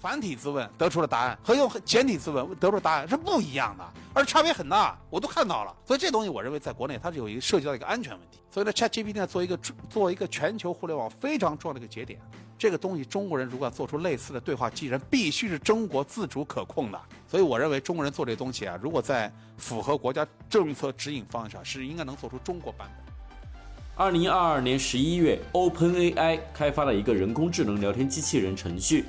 繁体字问得出的答案和用简体字问得出答案是不一样的，而差别很大，我都看到了。所以这东西我认为在国内它是有一个涉及到一个安全问题。所以呢，ChatGPT 呢做一个做一个全球互联网非常重要的一个节点，这个东西中国人如果要做出类似的对话机器人，必须是中国自主可控的。所以我认为中国人做这东西啊，如果在符合国家政策指引方向，是应该能做出中国版本。二零二二年十一月，OpenAI 开发了一个人工智能聊天机器人程序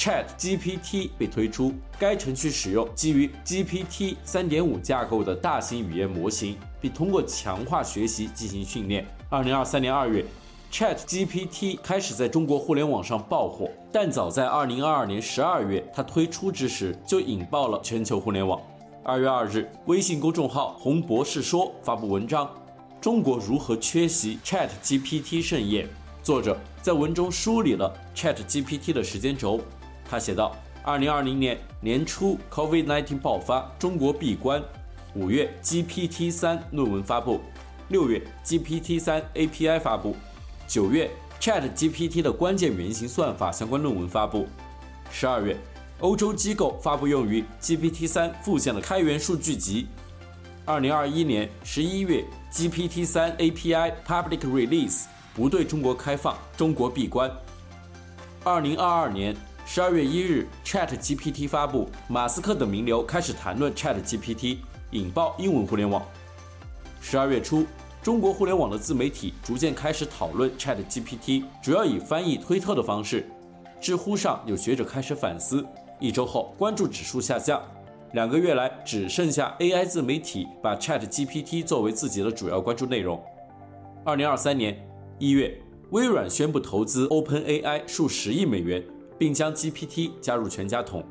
，ChatGPT 被推出。该程序使用基于 GPT 三点五架构的大型语言模型，并通过强化学习进行训练。二零二三年二月，ChatGPT 开始在中国互联网上爆火，但早在二零二二年十二月，它推出之时就引爆了全球互联网。二月二日，微信公众号“红博士说”发布文章。中国如何缺席 ChatGPT 盛宴？作者在文中梳理了 ChatGPT 的时间轴。他写道：二零二零年年初，COVID-19 爆发，中国闭关；五月，GPT 三论文发布；六月，GPT 三 API 发布；九月，ChatGPT 的关键原型算法相关论文发布；十二月，欧洲机构发布用于 GPT 三附件的开源数据集；二零二一年十一月。GPT 三 API Public Release 不对中国开放，中国闭关。二零二二年十二月一日，ChatGPT 发布，马斯克等名流开始谈论 ChatGPT，引爆英文互联网。十二月初，中国互联网的自媒体逐渐开始讨论 ChatGPT，主要以翻译推特的方式。知乎上有学者开始反思，一周后关注指数下降。两个月来，只剩下 AI 自媒体把 ChatGPT 作为自己的主要关注内容。二零二三年一月，微软宣布投资 OpenAI 数十亿美元，并将 GPT 加入全家桶。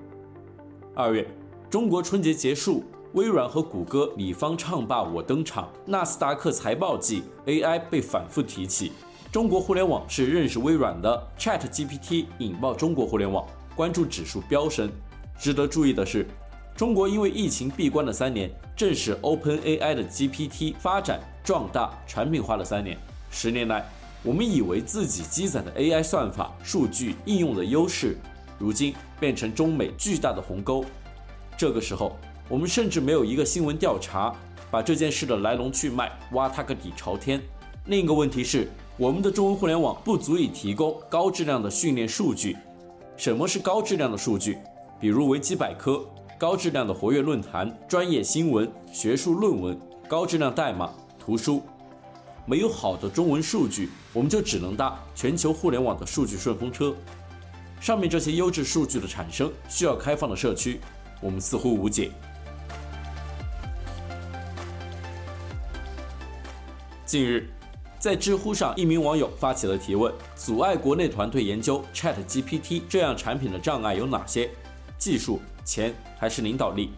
二月，中国春节结束，微软和谷歌你方唱罢我登场。纳斯达克财报季，AI 被反复提起。中国互联网是认识微软的 ChatGPT 引爆中国互联网，关注指数飙升。值得注意的是。中国因为疫情闭关的三年，正是 OpenAI 的 GPT 发展壮大、产品化的三年。十年来，我们以为自己积攒的 AI 算法、数据应用的优势，如今变成中美巨大的鸿沟。这个时候，我们甚至没有一个新闻调查，把这件事的来龙去脉挖它个底朝天。另一个问题是，我们的中文互联网不足以提供高质量的训练数据。什么是高质量的数据？比如维基百科。高质量的活跃论坛、专业新闻、学术论文、高质量代码、图书，没有好的中文数据，我们就只能搭全球互联网的数据顺风车。上面这些优质数据的产生需要开放的社区，我们似乎无解。近日，在知乎上，一名网友发起了提问：阻碍国内团队研究 ChatGPT 这样产品的障碍有哪些？技术？钱还是领导力？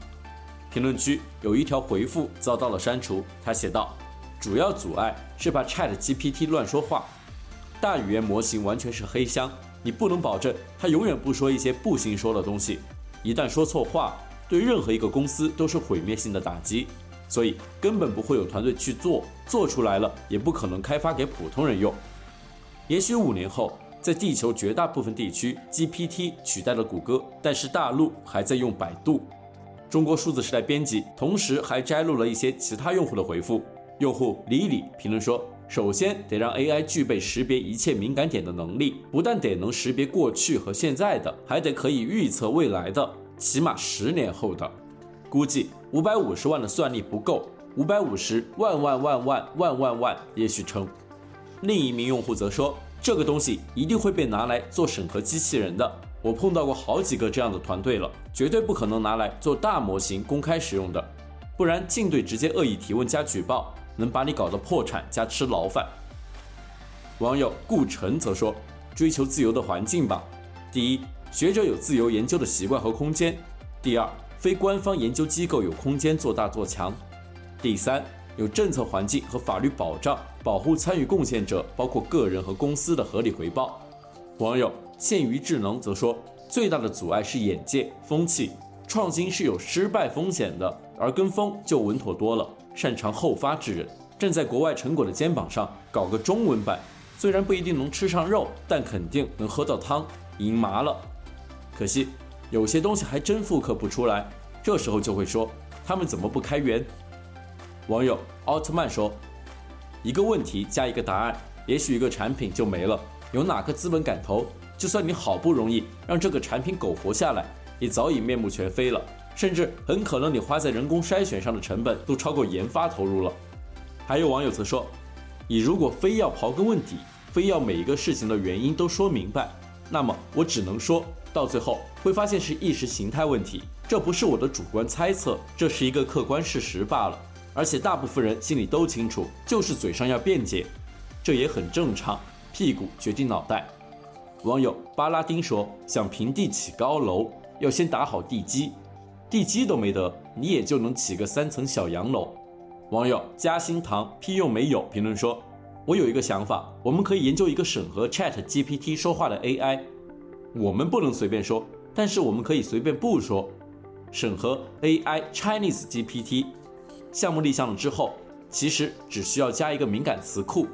评论区有一条回复遭到了删除。他写道：“主要阻碍是怕 ChatGPT 乱说话，大语言模型完全是黑箱，你不能保证它永远不说一些不兴说的东西。一旦说错话，对任何一个公司都是毁灭性的打击。所以根本不会有团队去做，做出来了也不可能开发给普通人用。也许五年后。”在地球绝大部分地区，GPT 取代了谷歌，但是大陆还在用百度。中国数字时代编辑同时还摘录了一些其他用户的回复。用户李李评论说：“首先得让 AI 具备识别一切敏感点的能力，不但得能识别过去和现在的，还得可以预测未来的，起码十年后的。估计五百五十万的算力不够，五百五十万万万万万万万也许成。”另一名用户则说。这个东西一定会被拿来做审核机器人的。我碰到过好几个这样的团队了，绝对不可能拿来做大模型公开使用的，不然进队直接恶意提问加举报，能把你搞得破产加吃牢饭。网友顾城则说：“追求自由的环境吧。第一，学者有自由研究的习惯和空间；第二，非官方研究机构有空间做大做强。第三，有政策环境和法律保障，保护参与贡献者，包括个人和公司的合理回报。网友限于智能则说，最大的阻碍是眼界、风气，创新是有失败风险的，而跟风就稳妥多了。擅长后发制人，站在国外成果的肩膀上搞个中文版，虽然不一定能吃上肉，但肯定能喝到汤，赢麻了。可惜有些东西还真复刻不出来，这时候就会说他们怎么不开源？网友奥特曼说：“一个问题加一个答案，也许一个产品就没了。有哪个资本敢投？就算你好不容易让这个产品苟活下来，也早已面目全非了。甚至很可能你花在人工筛选上的成本都超过研发投入了。”还有网友则说：“你如果非要刨根问底，非要每一个事情的原因都说明白，那么我只能说到最后会发现是意识形态问题。这不是我的主观猜测，这是一个客观事实罢了。”而且大部分人心里都清楚，就是嘴上要辩解，这也很正常。屁股决定脑袋。网友巴拉丁说：“想平地起高楼，要先打好地基，地基都没得，你也就能起个三层小洋楼。”网友嘉兴堂屁用没有评论说：“我有一个想法，我们可以研究一个审核 Chat GPT 说话的 AI。我们不能随便说，但是我们可以随便不说。审核 AI Chinese GPT。”项目立项了之后，其实只需要加一个敏感词库。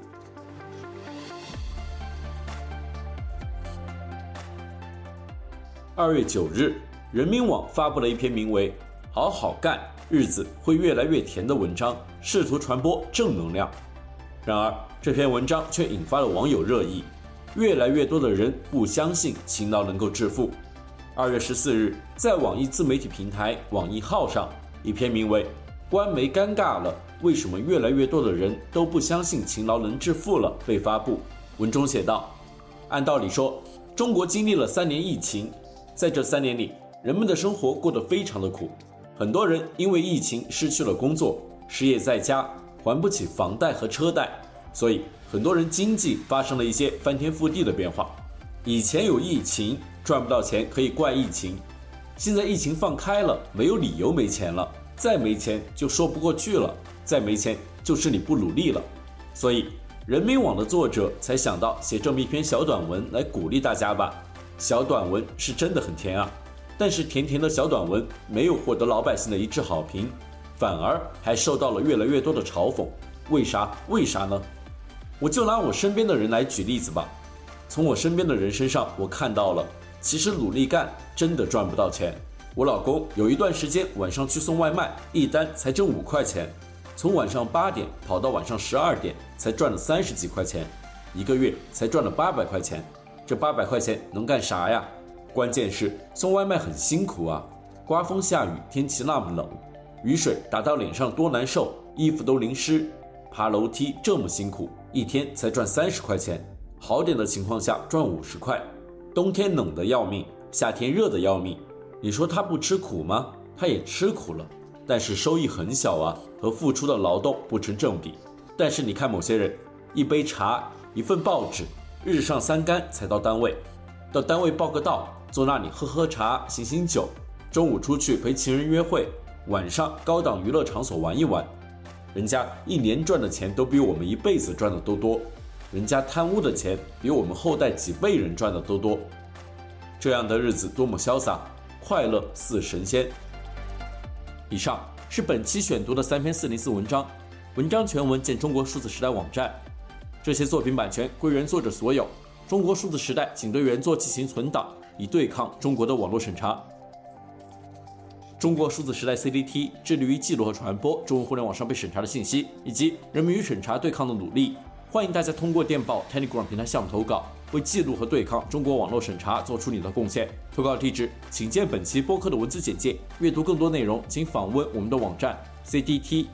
二月九日，人民网发布了一篇名为《好好干，日子会越来越甜》的文章，试图传播正能量。然而，这篇文章却引发了网友热议，越来越多的人不相信勤劳能够致富。二月十四日，在网易自媒体平台网易号上，一篇名为官媒尴尬了，为什么越来越多的人都不相信勤劳能致富了？被发布。文中写道：按道理说，中国经历了三年疫情，在这三年里，人们的生活过得非常的苦，很多人因为疫情失去了工作，失业在家，还不起房贷和车贷，所以很多人经济发生了一些翻天覆地的变化。以前有疫情赚不到钱可以怪疫情，现在疫情放开了，没有理由没钱了。再没钱就说不过去了，再没钱就是你不努力了，所以人民网的作者才想到写这么一篇小短文来鼓励大家吧。小短文是真的很甜啊，但是甜甜的小短文没有获得老百姓的一致好评，反而还受到了越来越多的嘲讽。为啥？为啥呢？我就拿我身边的人来举例子吧。从我身边的人身上，我看到了，其实努力干真的赚不到钱。我老公有一段时间晚上去送外卖，一单才挣五块钱，从晚上八点跑到晚上十二点，才赚了三十几块钱，一个月才赚了八百块钱。这八百块钱能干啥呀？关键是送外卖很辛苦啊，刮风下雨，天气那么冷，雨水打到脸上多难受，衣服都淋湿，爬楼梯这么辛苦，一天才赚三十块钱，好点的情况下赚五十块。冬天冷得要命，夏天热得要命。你说他不吃苦吗？他也吃苦了，但是收益很小啊，和付出的劳动不成正比。但是你看某些人，一杯茶，一份报纸，日上三竿才到单位，到单位报个到，坐那里喝喝茶，醒醒酒，中午出去陪情人约会，晚上高档娱乐场所玩一玩，人家一年赚的钱都比我们一辈子赚的都多，人家贪污的钱比我们后代几辈人赚的都多，这样的日子多么潇洒！快乐似神仙。以上是本期选读的三篇四零四文章，文章全文见中国数字时代网站。这些作品版权归原作者所有。中国数字时代仅对原作进行存档，以对抗中国的网络审查。中国数字时代 CDT 致力于记录和传播中文互联网上被审查的信息，以及人们与审查对抗的努力。欢迎大家通过电报 Telegram 平台向我们投稿。为记录和对抗中国网络审查做出你的贡献。投稿地址请见本期播客的文字简介。阅读更多内容，请访问我们的网站 cdt.media。